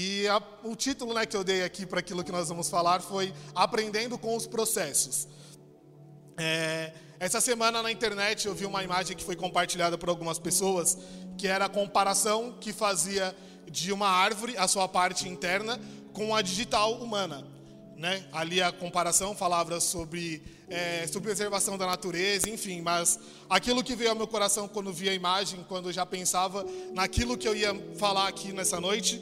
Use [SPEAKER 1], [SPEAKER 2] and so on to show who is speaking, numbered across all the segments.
[SPEAKER 1] E a, o título né, que eu dei aqui para aquilo que nós vamos falar foi Aprendendo com os Processos. É, essa semana na internet eu vi uma imagem que foi compartilhada por algumas pessoas, que era a comparação que fazia de uma árvore, a sua parte interna, com a digital humana. Né? Ali a comparação falava sobre, é, sobre preservação da natureza, enfim, mas aquilo que veio ao meu coração quando vi a imagem, quando eu já pensava naquilo que eu ia falar aqui nessa noite,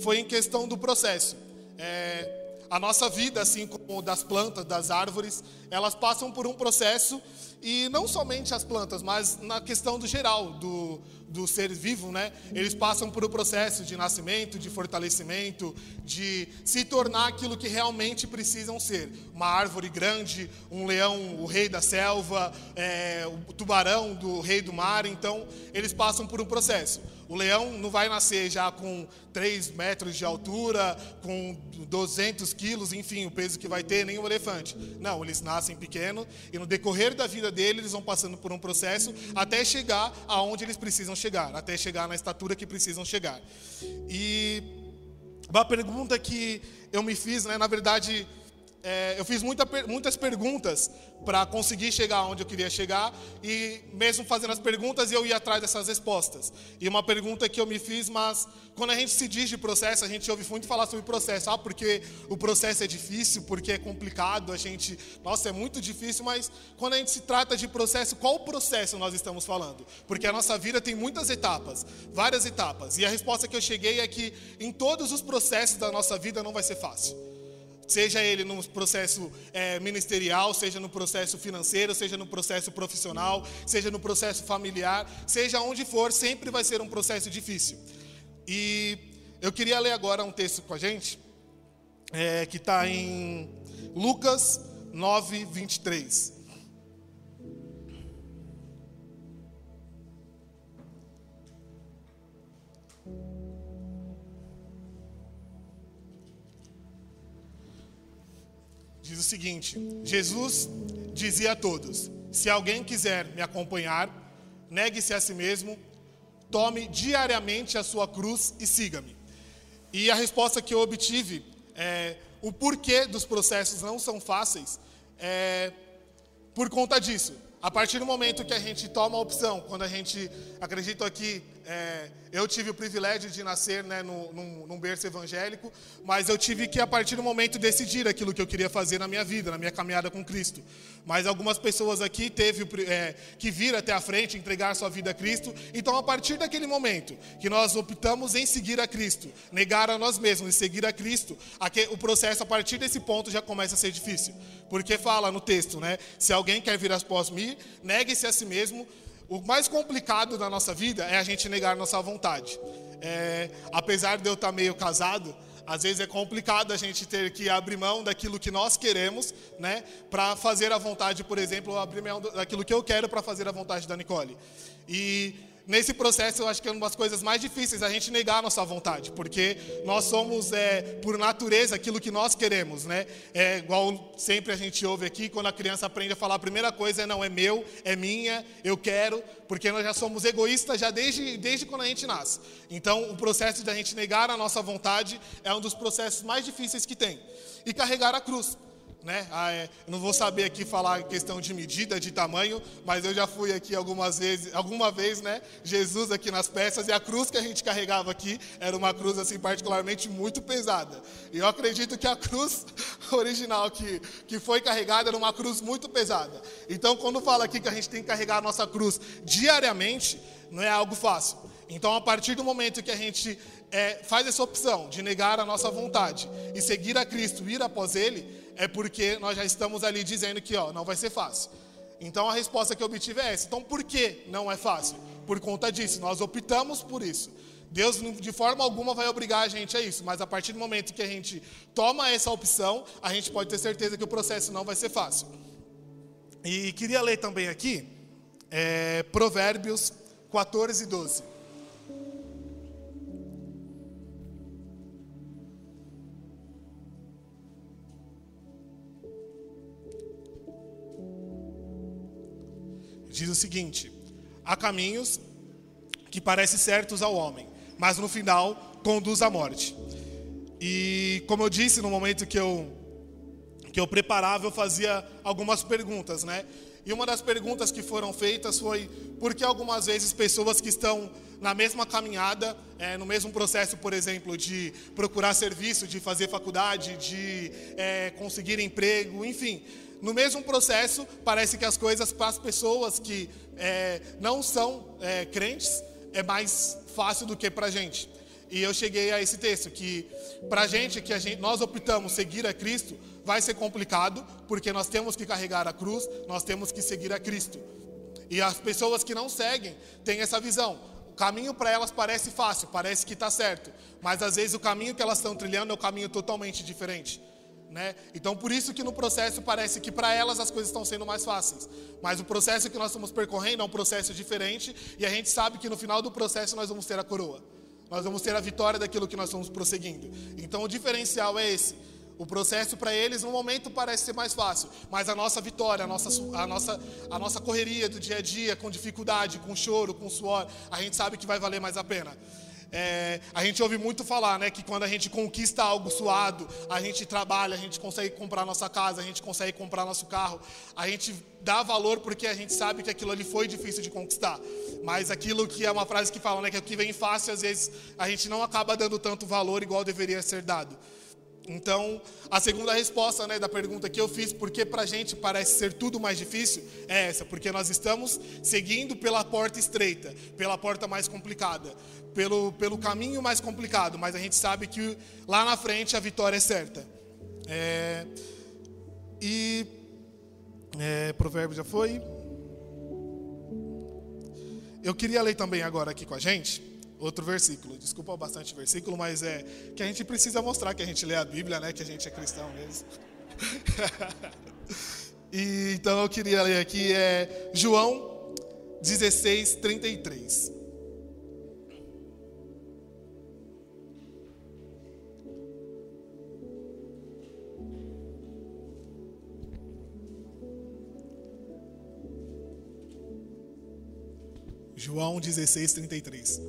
[SPEAKER 1] foi em questão do processo. É, a nossa vida, assim como das plantas, das árvores, elas passam por um processo e não somente as plantas, mas na questão do geral do, do ser vivo, né? Eles passam por um processo de nascimento, de fortalecimento, de se tornar aquilo que realmente precisam ser. Uma árvore grande, um leão, o rei da selva, é, o tubarão do rei do mar. Então, eles passam por um processo. O leão não vai nascer já com 3 metros de altura, com 200 quilos, enfim, o peso que vai ter, nem o elefante. Não, eles nascem pequeno e no decorrer da vida deles, eles vão passando por um processo até chegar aonde eles precisam chegar, até chegar na estatura que precisam chegar. E uma pergunta que eu me fiz, né, na verdade, é, eu fiz muita, muitas perguntas para conseguir chegar onde eu queria chegar e mesmo fazendo as perguntas eu ia atrás dessas respostas. E uma pergunta que eu me fiz, mas quando a gente se diz de processo, a gente ouve muito falar sobre processo, ah, porque o processo é difícil, porque é complicado, a gente, nossa, é muito difícil, mas quando a gente se trata de processo, qual processo nós estamos falando? Porque a nossa vida tem muitas etapas, várias etapas. E a resposta que eu cheguei é que em todos os processos da nossa vida não vai ser fácil seja ele no processo é, ministerial, seja no processo financeiro, seja no processo profissional, seja no processo familiar, seja onde for, sempre vai ser um processo difícil. E eu queria ler agora um texto com a gente, é, que está em Lucas 9, 23. Diz o seguinte: Jesus dizia a todos: Se alguém quiser me acompanhar, negue-se a si mesmo, tome diariamente a sua cruz e siga-me. E a resposta que eu obtive é o porquê dos processos não são fáceis é por conta disso. A partir do momento que a gente toma a opção, quando a gente, acredito aqui, é, eu tive o privilégio de nascer né, no, num, num, berço evangélico, mas eu tive que, a partir do momento, decidir aquilo que eu queria fazer na minha vida, na minha caminhada com Cristo. Mas algumas pessoas aqui teve é, que vir até a frente, entregar sua vida a Cristo. Então, a partir daquele momento que nós optamos em seguir a Cristo, negar a nós mesmos e seguir a Cristo, aqui, o processo, a partir desse ponto, já começa a ser difícil. Porque fala no texto, né? Se alguém quer vir após mim, negue-se a si mesmo. O mais complicado da nossa vida é a gente negar nossa vontade. É, apesar de eu estar meio casado, às vezes é complicado a gente ter que abrir mão daquilo que nós queremos, né, para fazer a vontade, por exemplo, abrir mão daquilo que eu quero para fazer a vontade da Nicole. E nesse processo, eu acho que é uma das coisas mais difíceis a gente negar a nossa vontade, porque nós somos, é, por natureza, aquilo que nós queremos, né? É igual sempre a gente ouve aqui, quando a criança aprende a falar, a primeira coisa é não, é meu, é minha, eu quero, porque nós já somos egoístas já desde, desde quando a gente nasce. Então, o processo de a gente negar a nossa vontade é um dos processos mais difíceis que tem. E carregar a cruz né? Ah, é, não vou saber aqui falar questão de medida, de tamanho, mas eu já fui aqui algumas vezes, alguma vez, né? Jesus aqui nas peças e a cruz que a gente carregava aqui era uma cruz assim particularmente muito pesada. E eu acredito que a cruz original que, que foi carregada era uma cruz muito pesada. Então, quando fala aqui que a gente tem que carregar a nossa cruz diariamente, não é algo fácil. Então, a partir do momento que a gente é, faz essa opção de negar a nossa vontade e seguir a Cristo, ir após Ele, é porque nós já estamos ali dizendo que ó, não vai ser fácil. Então a resposta que eu obtive é essa. Então por que não é fácil? Por conta disso, nós optamos por isso. Deus de forma alguma vai obrigar a gente a isso, mas a partir do momento que a gente toma essa opção, a gente pode ter certeza que o processo não vai ser fácil. E queria ler também aqui é, Provérbios 14, 12. Diz o seguinte: há caminhos que parecem certos ao homem, mas no final conduz à morte. E como eu disse no momento que eu que eu preparava, eu fazia algumas perguntas, né? E uma das perguntas que foram feitas foi por que algumas vezes pessoas que estão na mesma caminhada, é, no mesmo processo, por exemplo, de procurar serviço, de fazer faculdade, de é, conseguir emprego, enfim, no mesmo processo, parece que as coisas para as pessoas que é, não são é, crentes é mais fácil do que para a gente. E eu cheguei a esse texto que para a gente que a gente, nós optamos seguir a Cristo vai ser complicado porque nós temos que carregar a cruz, nós temos que seguir a Cristo. E as pessoas que não seguem têm essa visão. O caminho para elas parece fácil, parece que está certo, mas às vezes o caminho que elas estão trilhando é um caminho totalmente diferente. Né? Então, por isso que no processo parece que para elas as coisas estão sendo mais fáceis. Mas o processo que nós estamos percorrendo é um processo diferente e a gente sabe que no final do processo nós vamos ter a coroa. Nós vamos ter a vitória daquilo que nós estamos prosseguindo. Então, o diferencial é esse. O processo para eles no momento parece ser mais fácil, mas a nossa vitória, a nossa, a, nossa, a nossa correria do dia a dia, com dificuldade, com choro, com suor, a gente sabe que vai valer mais a pena. É, a gente ouve muito falar, né, que quando a gente conquista algo suado, a gente trabalha, a gente consegue comprar nossa casa, a gente consegue comprar nosso carro, a gente dá valor porque a gente sabe que aquilo ali foi difícil de conquistar. Mas aquilo que é uma frase que fala, né, que o que vem fácil, às vezes a gente não acaba dando tanto valor igual deveria ser dado. Então, a segunda resposta né, da pergunta que eu fiz, porque para a gente parece ser tudo mais difícil, é essa, porque nós estamos seguindo pela porta estreita, pela porta mais complicada, pelo, pelo caminho mais complicado, mas a gente sabe que lá na frente a vitória é certa. É, e é, provérbio já foi. Eu queria ler também agora aqui com a gente outro versículo. Desculpa bastante versículo, mas é que a gente precisa mostrar que a gente lê a Bíblia, né? Que a gente é cristão mesmo. e, então eu queria ler aqui é João 16, 33. João 16, 33.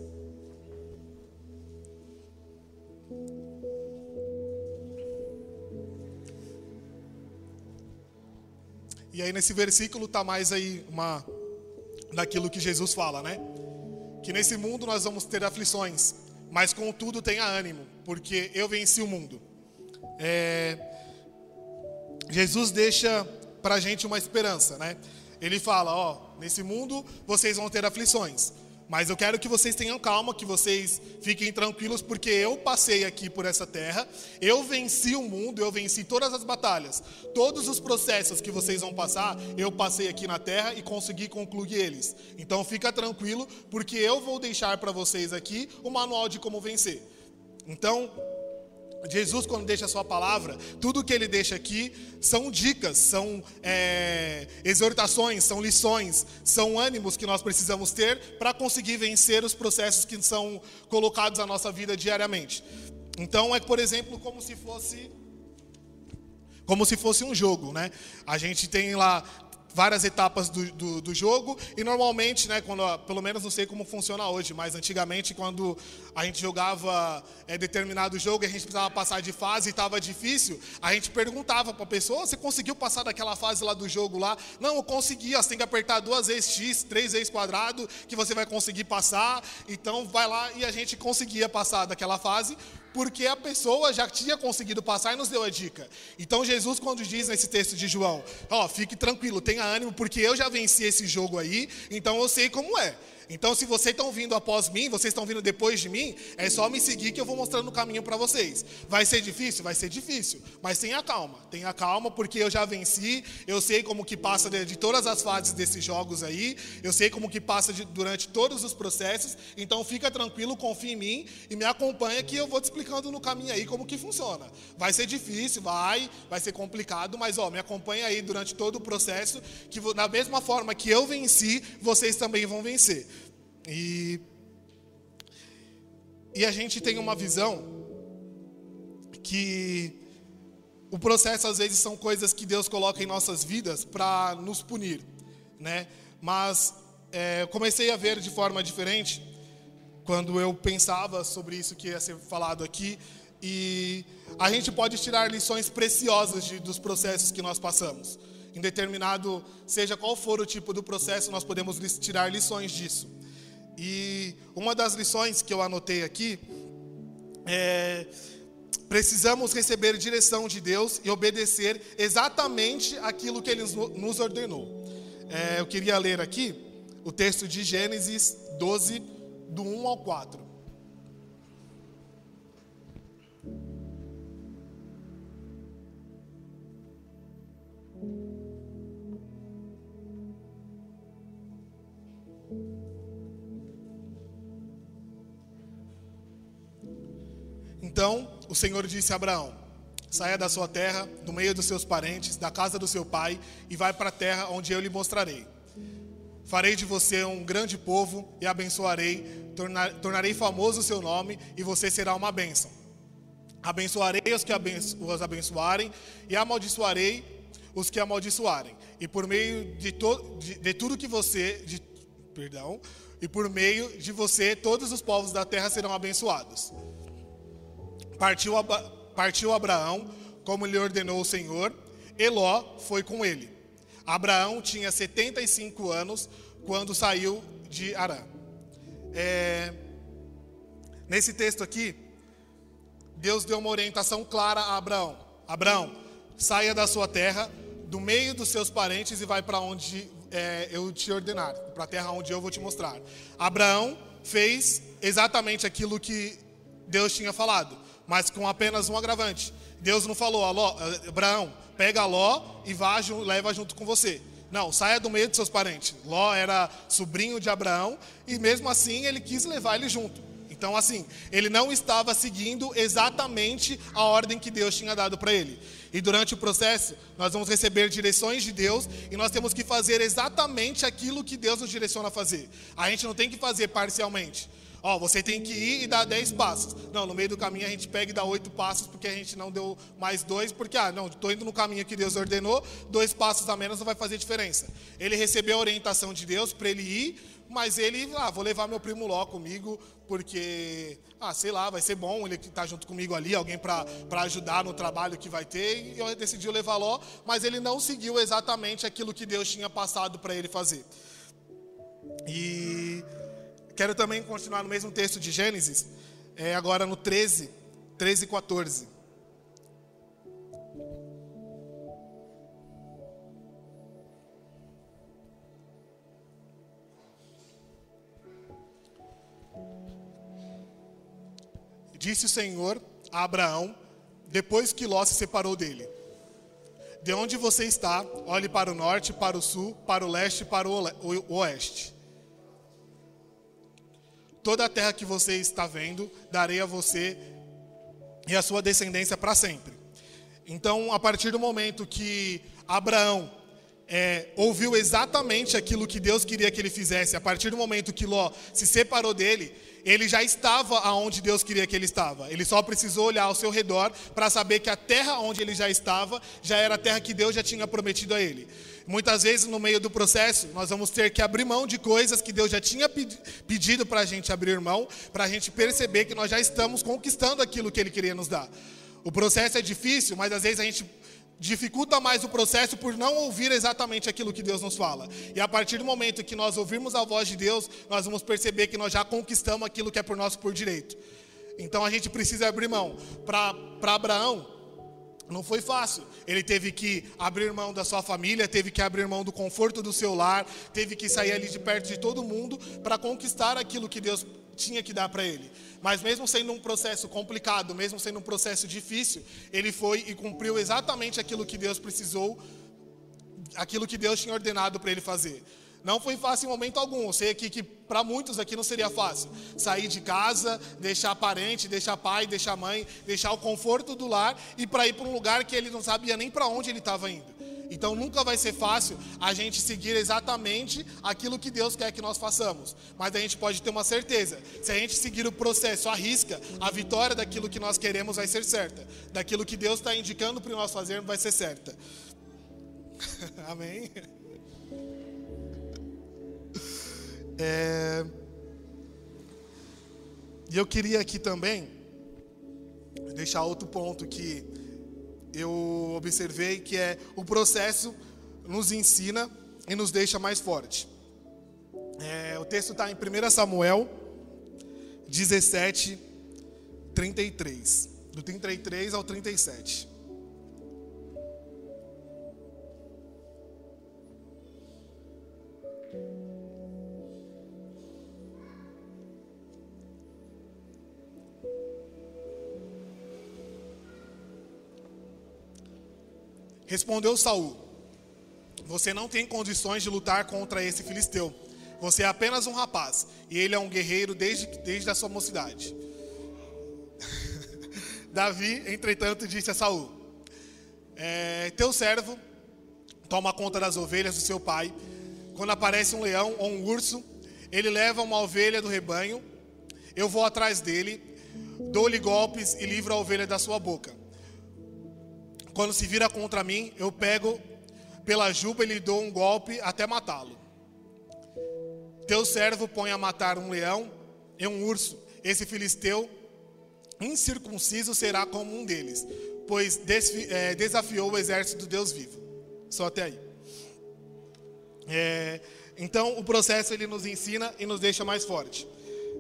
[SPEAKER 1] E aí nesse versículo está mais aí uma daquilo que Jesus fala, né? Que nesse mundo nós vamos ter aflições, mas contudo tenha ânimo, porque eu venci o mundo. É... Jesus deixa para a gente uma esperança, né? Ele fala, ó, nesse mundo vocês vão ter aflições, mas eu quero que vocês tenham calma, que vocês fiquem tranquilos, porque eu passei aqui por essa terra, eu venci o mundo, eu venci todas as batalhas. Todos os processos que vocês vão passar, eu passei aqui na terra e consegui concluir eles. Então fica tranquilo, porque eu vou deixar para vocês aqui o manual de como vencer. Então, Jesus, quando deixa a sua palavra, tudo que ele deixa aqui são dicas, são é, exortações, são lições, são ânimos que nós precisamos ter para conseguir vencer os processos que são colocados na nossa vida diariamente. Então, é, por exemplo, como se fosse como se fosse um jogo, né? A gente tem lá várias etapas do, do, do, jogo e normalmente, né, quando, pelo menos não sei como funciona hoje, mas antigamente quando a gente jogava é, determinado jogo e a gente precisava passar de fase e estava difícil, a gente perguntava para a pessoa, você conseguiu passar daquela fase lá do jogo lá? Não, eu consegui, você tem que apertar duas vezes x, três vezes quadrado, que você vai conseguir passar, então vai lá e a gente conseguia passar daquela fase, porque a pessoa já tinha conseguido passar e nos deu a dica. Então Jesus, quando diz nesse texto de João, ó, oh, fique tranquilo, tenha ânimo, porque eu já venci esse jogo aí, então eu sei como é. Então, se vocês estão vindo após mim, vocês estão vindo depois de mim, é só me seguir que eu vou mostrando o caminho para vocês. Vai ser difícil? Vai ser difícil. Mas tenha calma, tenha calma, porque eu já venci, eu sei como que passa de, de todas as fases desses jogos aí, eu sei como que passa de, durante todos os processos, então fica tranquilo, confia em mim e me acompanha que eu vou te explicando no caminho aí como que funciona. Vai ser difícil, vai, vai ser complicado, mas ó, me acompanha aí durante todo o processo, que da mesma forma que eu venci, vocês também vão vencer. E, e a gente tem uma visão que o processo às vezes são coisas que Deus coloca em nossas vidas para nos punir, né? Mas é, comecei a ver de forma diferente quando eu pensava sobre isso que ia ser falado aqui. E a gente pode tirar lições preciosas de, dos processos que nós passamos. Em determinado, seja qual for o tipo do processo, nós podemos tirar lições disso. E uma das lições que eu anotei aqui é precisamos receber direção de Deus e obedecer exatamente aquilo que Ele nos ordenou. É, eu queria ler aqui o texto de Gênesis 12, do 1 ao 4. Então o Senhor disse a Abraão: Saia da sua terra, do meio dos seus parentes, da casa do seu pai, e vai para a terra onde eu lhe mostrarei. Farei de você um grande povo e abençoarei, tornar, tornarei famoso o seu nome, e você será uma bênção. Abençoarei os que os abençoarem, e amaldiçoarei os que amaldiçoarem. E por meio de, to, de, de tudo que você, de, perdão, e por meio de você, todos os povos da terra serão abençoados. Partiu, partiu Abraão, como lhe ordenou o Senhor, Eló foi com ele. Abraão tinha 75 anos quando saiu de Arã. É, nesse texto aqui, Deus deu uma orientação clara a Abraão: Abraão, saia da sua terra, do meio dos seus parentes e vai para onde é, eu te ordenar, para a terra onde eu vou te mostrar. Abraão fez exatamente aquilo que Deus tinha falado mas com apenas um agravante. Deus não falou, Aló, eh, Abraão, pega Ló e vá, leva junto com você. Não, saia do meio de seus parentes. Ló era sobrinho de Abraão e mesmo assim ele quis levar ele junto. Então, assim, ele não estava seguindo exatamente a ordem que Deus tinha dado para ele. E durante o processo, nós vamos receber direções de Deus e nós temos que fazer exatamente aquilo que Deus nos direciona a fazer. A gente não tem que fazer parcialmente. Ó, você tem que ir e dar 10 passos. Não, no meio do caminho a gente pega e dá 8 passos porque a gente não deu mais dois, porque, ah, não, estou indo no caminho que Deus ordenou, dois passos a menos não vai fazer diferença. Ele recebeu a orientação de Deus para ele ir, mas ele, ah, vou levar meu primo Ló comigo, porque, ah, sei lá, vai ser bom ele estar tá junto comigo ali, alguém para ajudar no trabalho que vai ter, e eu decidi levar Ló, mas ele não seguiu exatamente aquilo que Deus tinha passado para ele fazer. E Quero também continuar no mesmo texto de Gênesis, é, agora no 13, 13 e 14. Disse o Senhor a Abraão, depois que Ló se separou dele: De onde você está, olhe para o norte, para o sul, para o leste e para o oeste. Toda a terra que você está vendo, darei a você e a sua descendência para sempre. Então, a partir do momento que Abraão é, ouviu exatamente aquilo que Deus queria que ele fizesse, a partir do momento que Ló se separou dele, ele já estava aonde Deus queria que ele estava. Ele só precisou olhar ao seu redor para saber que a terra onde ele já estava já era a terra que Deus já tinha prometido a ele. Muitas vezes, no meio do processo, nós vamos ter que abrir mão de coisas que Deus já tinha pedido para a gente abrir mão, para a gente perceber que nós já estamos conquistando aquilo que Ele queria nos dar. O processo é difícil, mas às vezes a gente dificulta mais o processo por não ouvir exatamente aquilo que Deus nos fala. E a partir do momento que nós ouvirmos a voz de Deus, nós vamos perceber que nós já conquistamos aquilo que é por nós por direito. Então a gente precisa abrir mão. Para Abraão, não foi fácil. Ele teve que abrir mão da sua família, teve que abrir mão do conforto do seu lar, teve que sair ali de perto de todo mundo para conquistar aquilo que Deus tinha que dar para ele. Mas mesmo sendo um processo complicado, mesmo sendo um processo difícil, ele foi e cumpriu exatamente aquilo que Deus precisou, aquilo que Deus tinha ordenado para ele fazer. Não foi fácil em momento algum. Eu sei aqui que para muitos aqui não seria fácil. Sair de casa, deixar parente, deixar pai, deixar mãe, deixar o conforto do lar e para ir para um lugar que ele não sabia nem para onde ele estava indo. Então nunca vai ser fácil a gente seguir exatamente aquilo que Deus quer que nós façamos. Mas a gente pode ter uma certeza: se a gente seguir o processo à risca, a vitória daquilo que nós queremos vai ser certa. Daquilo que Deus está indicando para nós fazermos vai ser certa. Amém? É... E eu queria aqui também deixar outro ponto que eu observei, que é o processo nos ensina e nos deixa mais forte. É, o texto está em 1 Samuel 17, 33. Do 33 ao 37. Respondeu Saul: Você não tem condições de lutar contra esse filisteu. Você é apenas um rapaz, e ele é um guerreiro desde, desde a sua mocidade. Davi, entretanto, disse a Saul: é, Teu servo toma conta das ovelhas do seu pai. Quando aparece um leão ou um urso, ele leva uma ovelha do rebanho. Eu vou atrás dele, dou-lhe golpes e livro a ovelha da sua boca. Quando se vira contra mim, eu pego pela juba e lhe dou um golpe até matá-lo. Teu servo põe a matar um leão e um urso. Esse filisteu incircunciso será como um deles, pois é, desafiou o exército do Deus vivo. Só até aí. É, então, o processo ele nos ensina e nos deixa mais forte.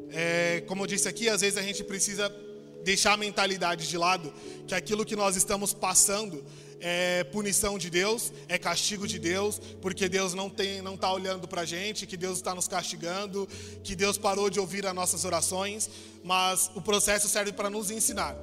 [SPEAKER 1] É, como eu disse aqui, às vezes a gente precisa deixar a mentalidade de lado, que aquilo que nós estamos passando é punição de Deus, é castigo de Deus, porque Deus não tem, não está olhando para a gente, que Deus está nos castigando, que Deus parou de ouvir as nossas orações, mas o processo serve para nos ensinar.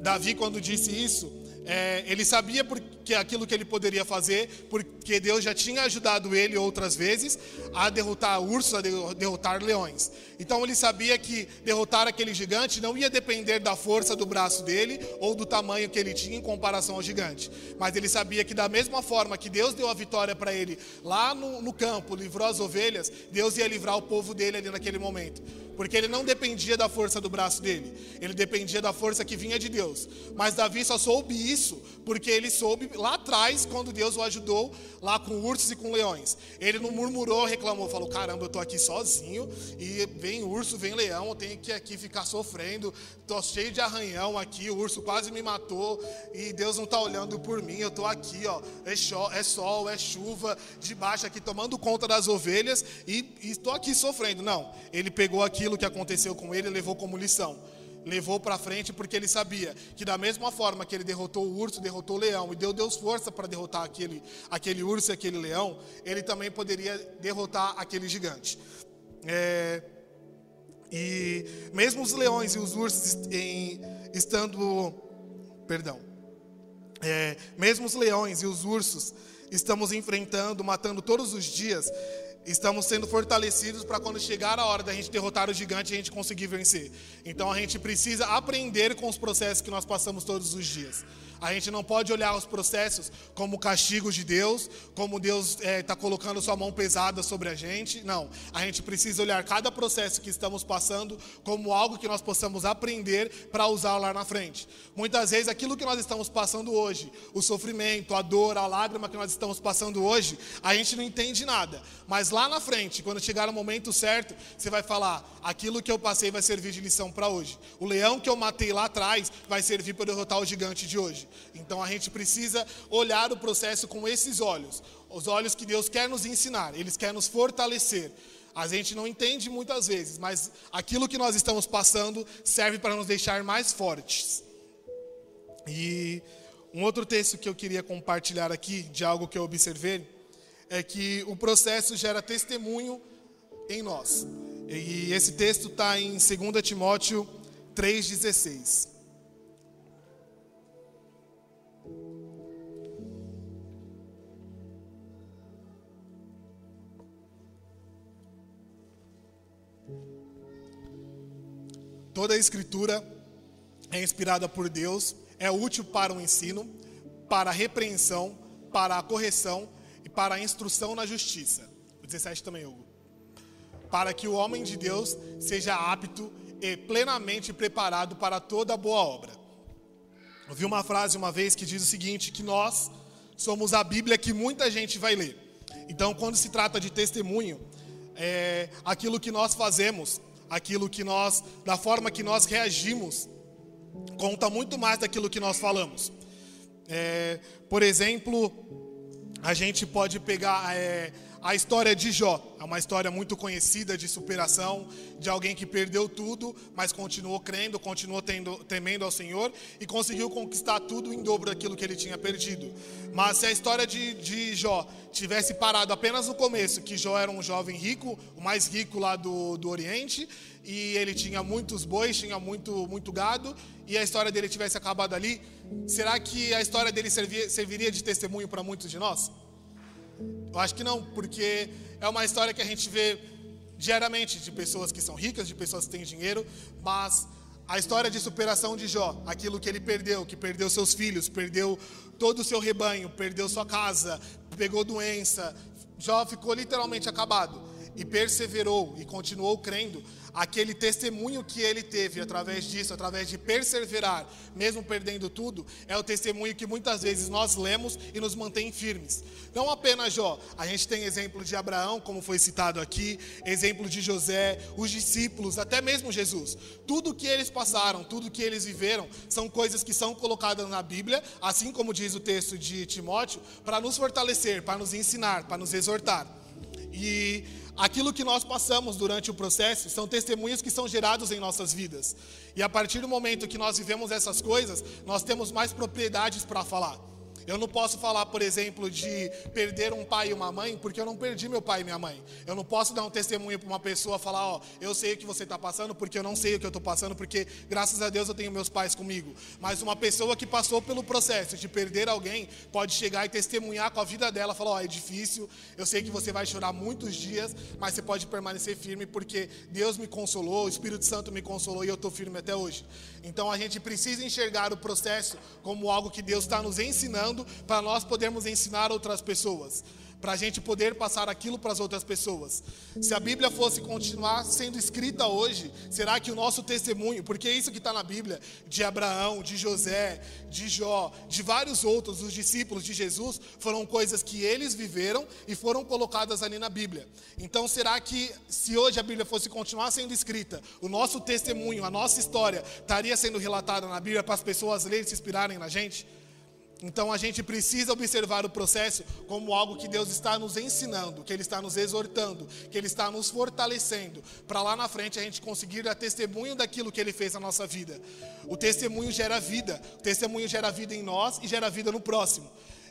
[SPEAKER 1] Davi, quando disse isso, é, ele sabia porque aquilo que ele poderia fazer, porque Deus já tinha ajudado ele outras vezes a derrotar ursos, a derrotar leões. Então ele sabia que derrotar aquele gigante não ia depender da força do braço dele ou do tamanho que ele tinha em comparação ao gigante. Mas ele sabia que da mesma forma que Deus deu a vitória para ele lá no, no campo, livrou as ovelhas, Deus ia livrar o povo dele ali naquele momento porque ele não dependia da força do braço dele, ele dependia da força que vinha de Deus. Mas Davi só soube isso porque ele soube lá atrás, quando Deus o ajudou, lá com ursos e com leões. Ele não murmurou, reclamou, falou: caramba, eu estou aqui sozinho e vem urso, vem leão, eu tenho que aqui ficar sofrendo, estou cheio de arranhão aqui, o urso quase me matou e Deus não está olhando por mim, eu estou aqui, ó, é, é sol, é chuva, debaixo aqui tomando conta das ovelhas e estou aqui sofrendo. Não, ele pegou aqui aquilo que aconteceu com ele levou como lição. Levou para frente porque ele sabia que da mesma forma que ele derrotou o urso, derrotou o leão e deu Deus força para derrotar aquele, aquele urso e aquele leão, ele também poderia derrotar aquele gigante. É, e mesmo os leões e os ursos em, estando, perdão, é, mesmo os leões e os ursos estamos enfrentando, matando todos os dias, estamos sendo fortalecidos para quando chegar a hora da gente derrotar o gigante, a gente conseguir vencer. Então a gente precisa aprender com os processos que nós passamos todos os dias. A gente não pode olhar os processos como castigo de Deus, como Deus está é, tá colocando sua mão pesada sobre a gente. Não. A gente precisa olhar cada processo que estamos passando como algo que nós possamos aprender para usar lá na frente. Muitas vezes aquilo que nós estamos passando hoje, o sofrimento, a dor, a lágrima que nós estamos passando hoje, a gente não entende nada. Mas lá na frente, quando chegar o momento certo, você vai falar: aquilo que eu passei vai servir de lição para hoje. O leão que eu matei lá atrás vai servir para derrotar o gigante de hoje. Então a gente precisa olhar o processo com esses olhos, os olhos que Deus quer nos ensinar, eles querem nos fortalecer. A gente não entende muitas vezes, mas aquilo que nós estamos passando serve para nos deixar mais fortes. E um outro texto que eu queria compartilhar aqui, de algo que eu observei, é que o processo gera testemunho em nós. E esse texto está em 2 Timóteo 3,16. Toda a escritura é inspirada por Deus, é útil para o ensino, para a repreensão, para a correção e para a instrução na justiça. O 17 também, Hugo. Para que o homem de Deus seja apto e plenamente preparado para toda boa obra. Eu vi uma frase uma vez que diz o seguinte: que nós somos a Bíblia que muita gente vai ler. Então, quando se trata de testemunho, é, aquilo que nós fazemos aquilo que nós, da forma que nós reagimos conta muito mais daquilo que nós falamos. É, por exemplo, a gente pode pegar é, a história de Jó. É uma história muito conhecida de superação, de alguém que perdeu tudo, mas continuou crendo, continuou tendo, temendo ao Senhor e conseguiu conquistar tudo em dobro daquilo que ele tinha perdido. Mas se a história de, de Jó tivesse parado apenas no começo, que Jó era um jovem rico, o mais rico lá do, do Oriente, e ele tinha muitos bois, tinha muito, muito gado, e a história dele tivesse acabado ali, será que a história dele servia, serviria de testemunho para muitos de nós? Eu acho que não, porque é uma história que a gente vê diariamente de pessoas que são ricas, de pessoas que têm dinheiro, mas a história de superação de Jó, aquilo que ele perdeu, que perdeu seus filhos, perdeu todo o seu rebanho, perdeu sua casa, pegou doença, Jó ficou literalmente acabado e perseverou e continuou crendo aquele testemunho que ele teve através disso, através de perseverar, mesmo perdendo tudo, é o testemunho que muitas vezes nós lemos e nos mantém firmes. Não apenas Jó, a gente tem exemplo de Abraão, como foi citado aqui, exemplo de José, os discípulos, até mesmo Jesus. Tudo que eles passaram, tudo que eles viveram, são coisas que são colocadas na Bíblia, assim como diz o texto de Timóteo, para nos fortalecer, para nos ensinar, para nos exortar. E aquilo que nós passamos durante o processo são testemunhos que são gerados em nossas vidas. E a partir do momento que nós vivemos essas coisas, nós temos mais propriedades para falar. Eu não posso falar, por exemplo, de perder um pai e uma mãe, porque eu não perdi meu pai e minha mãe. Eu não posso dar um testemunho para uma pessoa falar, ó, eu sei o que você está passando, porque eu não sei o que eu estou passando, porque graças a Deus eu tenho meus pais comigo. Mas uma pessoa que passou pelo processo de perder alguém pode chegar e testemunhar com a vida dela, falar, ó, é difícil, eu sei que você vai chorar muitos dias, mas você pode permanecer firme, porque Deus me consolou, o Espírito Santo me consolou e eu estou firme até hoje. Então a gente precisa enxergar o processo como algo que Deus está nos ensinando para nós podermos ensinar outras pessoas, para a gente poder passar aquilo para as outras pessoas. Se a Bíblia fosse continuar sendo escrita hoje, será que o nosso testemunho, porque é isso que está na Bíblia, de Abraão, de José, de Jó, de vários outros, os discípulos de Jesus, foram coisas que eles viveram e foram colocadas ali na Bíblia. Então, será que se hoje a Bíblia fosse continuar sendo escrita, o nosso testemunho, a nossa história, estaria sendo relatada na Bíblia para as pessoas lerem e se inspirarem na gente? Então a gente precisa observar o processo como algo que Deus está nos ensinando, que Ele está nos exortando, que Ele está nos fortalecendo, para lá na frente a gente conseguir dar testemunho daquilo que Ele fez na nossa vida. O testemunho gera vida, o testemunho gera vida em nós e gera vida no próximo.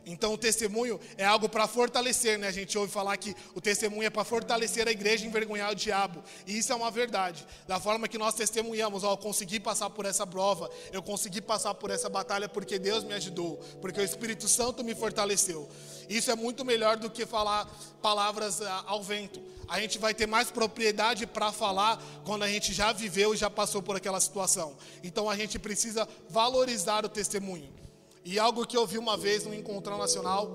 [SPEAKER 1] Então o testemunho é algo para fortalecer, né? A gente ouve falar que o testemunho é para fortalecer a igreja e envergonhar o diabo. E isso é uma verdade. Da forma que nós testemunhamos, ó, eu consegui passar por essa prova, eu consegui passar por essa batalha porque Deus me ajudou, porque o Espírito Santo me fortaleceu. Isso é muito melhor do que falar palavras ah, ao vento. A gente vai ter mais propriedade para falar quando a gente já viveu e já passou por aquela situação. Então a gente precisa valorizar o testemunho. E algo que eu vi uma vez no Encontrão Nacional,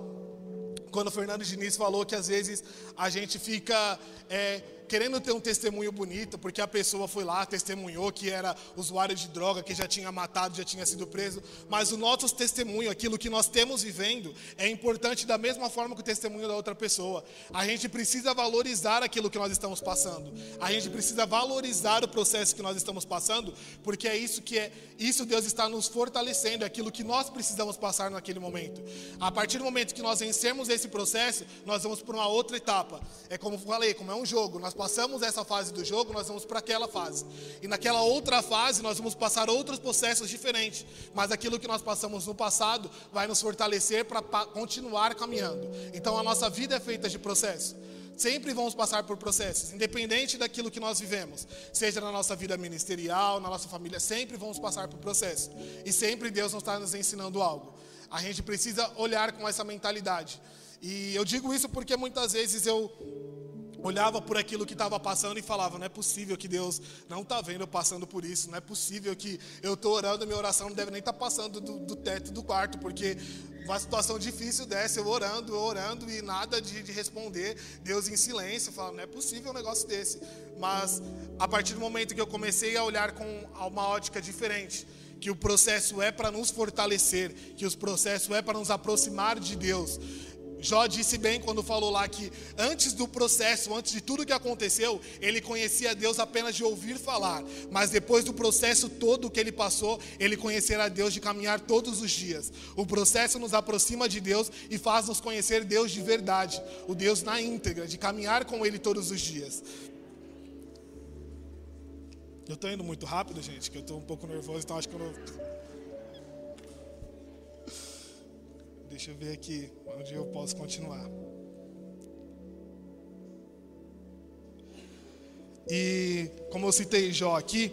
[SPEAKER 1] quando o Fernando Diniz falou que às vezes a gente fica é, querendo ter um testemunho bonito, porque a pessoa foi lá, testemunhou que era usuário de droga, que já tinha matado, já tinha sido preso. Mas o nosso testemunho, aquilo que nós temos vivendo, é importante da mesma forma que o testemunho da outra pessoa. A gente precisa valorizar aquilo que nós estamos passando. A gente precisa valorizar o processo que nós estamos passando, porque é isso que é, isso Deus está nos fortalecendo, é aquilo que nós precisamos passar naquele momento. A partir do momento que nós vencermos esse processo, nós vamos para uma outra etapa. É como falei, como é um jogo, nós passamos essa fase do jogo, nós vamos para aquela fase. E naquela outra fase, nós vamos passar outros processos diferentes. Mas aquilo que nós passamos no passado vai nos fortalecer para continuar caminhando. Então a nossa vida é feita de processo. Sempre vamos passar por processos, independente daquilo que nós vivemos, seja na nossa vida ministerial, na nossa família, sempre vamos passar por processo. E sempre Deus nos está nos ensinando algo. A gente precisa olhar com essa mentalidade. E eu digo isso porque muitas vezes eu olhava por aquilo que estava passando e falava: não é possível que Deus não está vendo eu passando por isso, não é possível que eu estou orando, minha oração não deve nem estar tá passando do, do, teto do quarto, porque uma situação difícil dessa, eu orando, eu orando e nada de, de responder, Deus em silêncio, falando: não é possível um negócio desse. Mas a partir do momento que eu comecei a olhar com uma ótica diferente, que o processo é para nos fortalecer, que o processo é para nos aproximar de Deus Jó disse bem quando falou lá que antes do processo, antes de tudo que aconteceu, ele conhecia Deus apenas de ouvir falar, mas depois do processo todo que ele passou, ele conhecerá Deus de caminhar todos os dias. O processo nos aproxima de Deus e faz nos conhecer Deus de verdade, o Deus na íntegra, de caminhar com Ele todos os dias. Eu estou indo muito rápido, gente, que eu estou um pouco nervoso, então acho que eu não. Deixa eu ver aqui onde eu posso continuar. E como eu citei Jó aqui,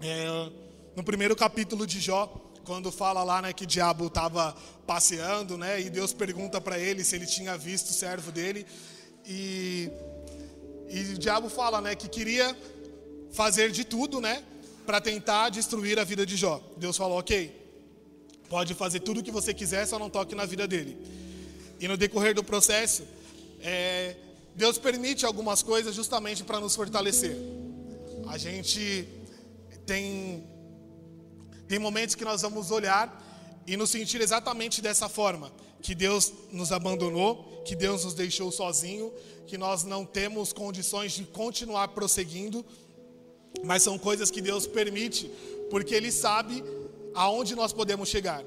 [SPEAKER 1] é, no primeiro capítulo de Jó, quando fala lá né, que o diabo estava passeando, né, e Deus pergunta para ele se ele tinha visto o servo dele, e, e o diabo fala né, que queria fazer de tudo né, para tentar destruir a vida de Jó. Deus falou: ok, Pode fazer tudo o que você quiser, só não toque na vida dele. E no decorrer do processo, é, Deus permite algumas coisas justamente para nos fortalecer. A gente tem, tem momentos que nós vamos olhar e nos sentir exatamente dessa forma: que Deus nos abandonou, que Deus nos deixou sozinho, que nós não temos condições de continuar prosseguindo, mas são coisas que Deus permite, porque Ele sabe aonde nós podemos chegar.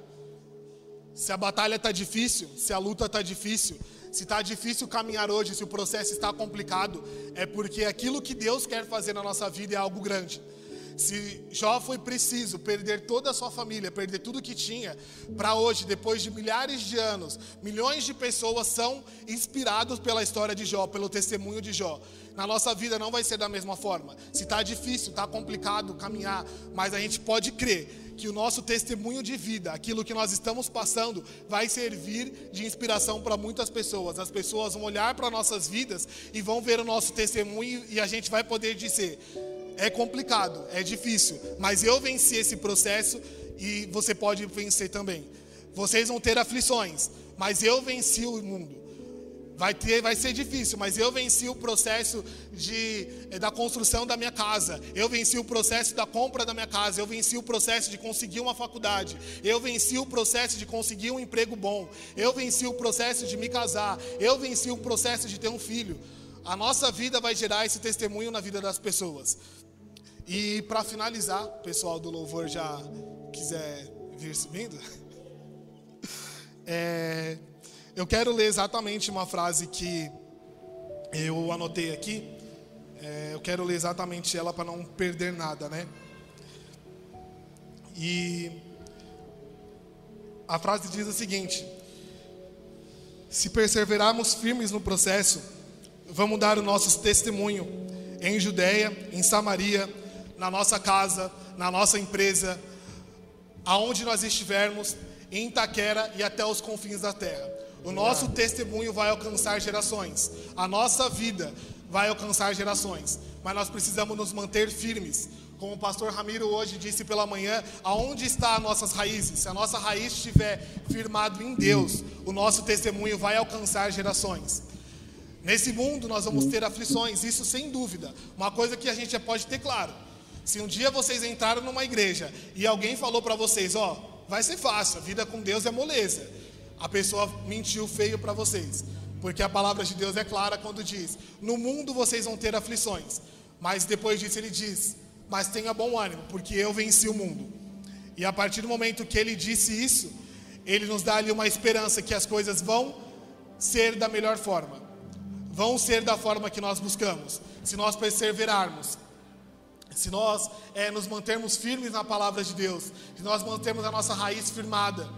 [SPEAKER 1] Se a batalha está difícil, se a luta está difícil, se está difícil caminhar hoje, se o processo está complicado, é porque aquilo que Deus quer fazer na nossa vida é algo grande. Se Jó foi preciso perder toda a sua família, perder tudo que tinha, para hoje, depois de milhares de anos, milhões de pessoas são inspirados pela história de Jó, pelo testemunho de Jó. Na nossa vida não vai ser da mesma forma. Se está difícil, está complicado caminhar, mas a gente pode crer que o nosso testemunho de vida, aquilo que nós estamos passando, vai servir de inspiração para muitas pessoas. As pessoas vão olhar para nossas vidas e vão ver o nosso testemunho e a gente vai poder dizer: é complicado, é difícil, mas eu venci esse processo e você pode vencer também. Vocês vão ter aflições, mas eu venci o mundo. Vai, ter, vai ser difícil, mas eu venci o processo de, eh, da construção da minha casa. Eu venci o processo da compra da minha casa. Eu venci o processo de conseguir uma faculdade. Eu venci o processo de conseguir um emprego bom. Eu venci o processo de me casar. Eu venci o processo de ter um filho. A nossa vida vai gerar esse testemunho na vida das pessoas. E para finalizar, o pessoal do louvor já quiser vir subindo. É, eu quero ler exatamente uma frase que eu anotei aqui. É, eu quero ler exatamente ela para não perder nada, né? E a frase diz o seguinte: Se perseverarmos firmes no processo, vamos dar o nosso testemunho em Judéia, em Samaria, na nossa casa, na nossa empresa, aonde nós estivermos, em Itaquera e até os confins da terra. O nosso testemunho vai alcançar gerações. A nossa vida vai alcançar gerações. Mas nós precisamos nos manter firmes. Como o pastor Ramiro hoje disse pela manhã, aonde está as nossas raízes? Se a nossa raiz estiver firmado em Deus, o nosso testemunho vai alcançar gerações. Nesse mundo nós vamos ter aflições, isso sem dúvida. Uma coisa que a gente pode ter claro. Se um dia vocês entraram numa igreja e alguém falou para vocês, ó, vai ser fácil, a vida com Deus é moleza a pessoa mentiu feio para vocês. Porque a palavra de Deus é clara quando diz: No mundo vocês vão ter aflições. Mas depois disso ele diz: Mas tenha bom ânimo, porque eu venci o mundo. E a partir do momento que ele disse isso, ele nos dá ali uma esperança que as coisas vão ser da melhor forma. Vão ser da forma que nós buscamos. Se nós perseverarmos, se nós é, nos mantermos firmes na palavra de Deus, se nós mantermos a nossa raiz firmada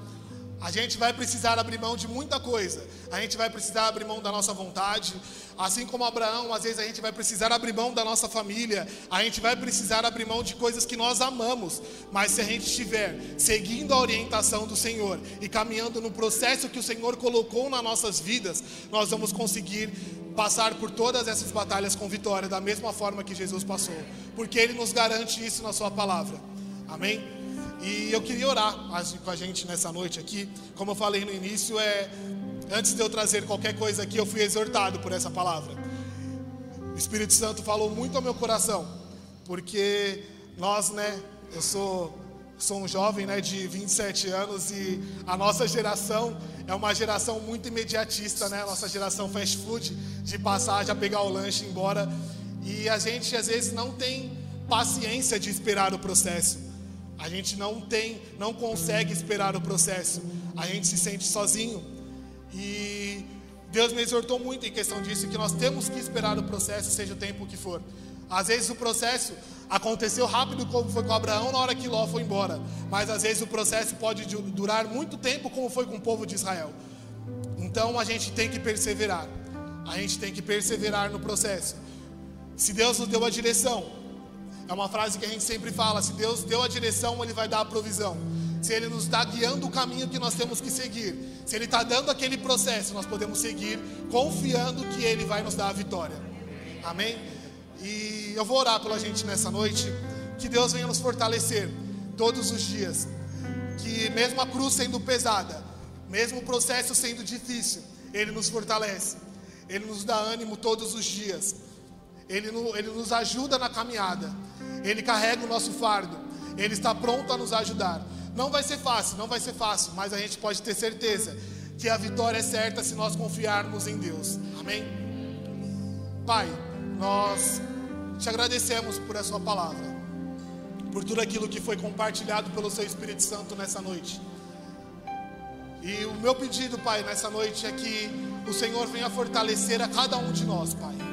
[SPEAKER 1] a gente vai precisar abrir mão de muita coisa. A gente vai precisar abrir mão da nossa vontade. Assim como Abraão, às vezes a gente vai precisar abrir mão da nossa família. A gente vai precisar abrir mão de coisas que nós amamos. Mas se a gente estiver seguindo a orientação do Senhor e caminhando no processo que o Senhor colocou nas nossas vidas, nós vamos conseguir passar por todas essas batalhas com vitória, da mesma forma que Jesus passou. Porque Ele nos garante isso na Sua palavra. Amém? E eu queria orar com a gente nessa noite aqui. Como eu falei no início, é antes de eu trazer qualquer coisa aqui, eu fui exortado por essa palavra. O Espírito Santo falou muito ao meu coração, porque nós, né, eu sou sou um jovem né, de 27 anos e a nossa geração é uma geração muito imediatista, né? Nossa geração fast food, de passar, já pegar o lanche e ir embora. E a gente às vezes não tem paciência de esperar o processo. A gente não tem, não consegue esperar o processo. A gente se sente sozinho. E Deus me exortou muito em questão disso, que nós temos que esperar o processo, seja o tempo que for. Às vezes o processo aconteceu rápido, como foi com Abraão na hora que Ló foi embora. Mas às vezes o processo pode durar muito tempo, como foi com o povo de Israel. Então a gente tem que perseverar. A gente tem que perseverar no processo. Se Deus nos deu a direção, é uma frase que a gente sempre fala: se Deus deu a direção, Ele vai dar a provisão. Se Ele nos está guiando o caminho que nós temos que seguir, se Ele está dando aquele processo, nós podemos seguir confiando que Ele vai nos dar a vitória. Amém? E eu vou orar pela gente nessa noite, que Deus venha nos fortalecer todos os dias. Que mesmo a cruz sendo pesada, mesmo o processo sendo difícil, Ele nos fortalece, Ele nos dá ânimo todos os dias, Ele, Ele nos ajuda na caminhada, Ele carrega o nosso fardo, Ele está pronto a nos ajudar. Não vai ser fácil, não vai ser fácil, mas a gente pode ter certeza que a vitória é certa se nós confiarmos em Deus. Amém? Pai nós te agradecemos por a Sua palavra, por tudo aquilo que foi compartilhado pelo Seu Espírito Santo nessa noite. E o meu pedido, Pai, nessa noite é que o Senhor venha fortalecer a cada um de nós, Pai.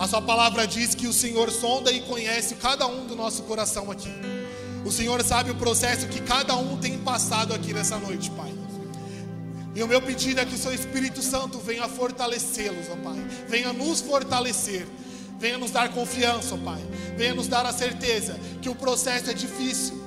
[SPEAKER 1] A Sua palavra diz que o Senhor sonda e conhece cada um do nosso coração aqui. O Senhor sabe o processo que cada um tem passado aqui nessa noite, Pai. E o meu pedido é que o seu Espírito Santo venha fortalecê-los, ó Pai. Venha nos fortalecer. Venha nos dar confiança, ó Pai. Venha nos dar a certeza que o processo é difícil,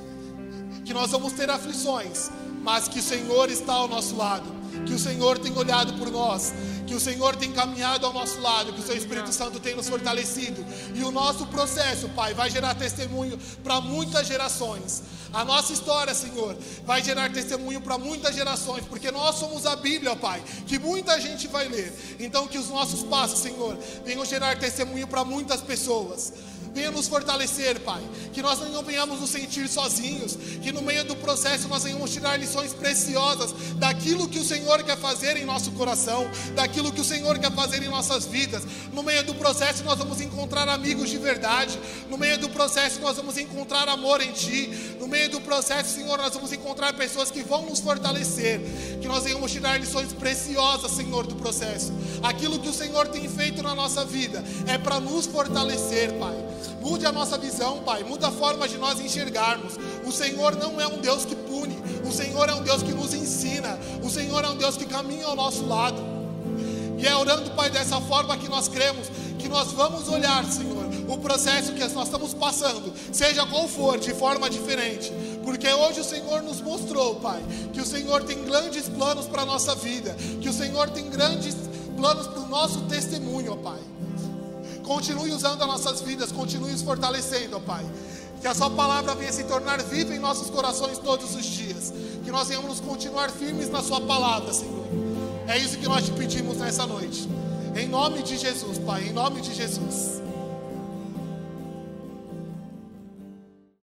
[SPEAKER 1] que nós vamos ter aflições, mas que o Senhor está ao nosso lado que o Senhor tem olhado por nós, que o Senhor tem caminhado ao nosso lado, que o seu Espírito Santo tem nos fortalecido. E o nosso processo, Pai, vai gerar testemunho para muitas gerações. A nossa história, Senhor, vai gerar testemunho para muitas gerações, porque nós somos a Bíblia, Pai, que muita gente vai ler. Então, que os nossos passos, Senhor, venham gerar testemunho para muitas pessoas. Venha nos fortalecer, Pai. Que nós não venhamos nos sentir sozinhos. Que no meio do processo nós venhamos tirar lições preciosas daquilo que o Senhor quer fazer em nosso coração, daquilo que o Senhor quer fazer em nossas vidas. No meio do processo nós vamos encontrar amigos de verdade. No meio do processo nós vamos encontrar amor em Ti. No meio do processo, Senhor, nós vamos encontrar pessoas que vão nos fortalecer. Que nós venhamos tirar lições preciosas, Senhor, do processo. Aquilo que o Senhor tem feito na nossa vida é para nos fortalecer, Pai. Mude a nossa visão, Pai. Muda a forma de nós enxergarmos. O Senhor não é um Deus que pune. O Senhor é um Deus que nos ensina. O Senhor é um Deus que caminha ao nosso lado. E é orando, Pai, dessa forma que nós cremos, que nós vamos olhar, Senhor, o processo que nós estamos passando, seja qual for, de forma diferente. Porque hoje o Senhor nos mostrou, Pai, que o Senhor tem grandes planos para a nossa vida, que o Senhor tem grandes planos para o nosso testemunho, Pai. Continue usando as nossas vidas, continue nos fortalecendo, Pai. Que a Sua palavra venha se tornar viva em nossos corações todos os dias. Que nós venhamos continuar firmes na Sua palavra, Senhor. É isso que nós te pedimos nessa noite. Em nome de Jesus, Pai, em nome de Jesus.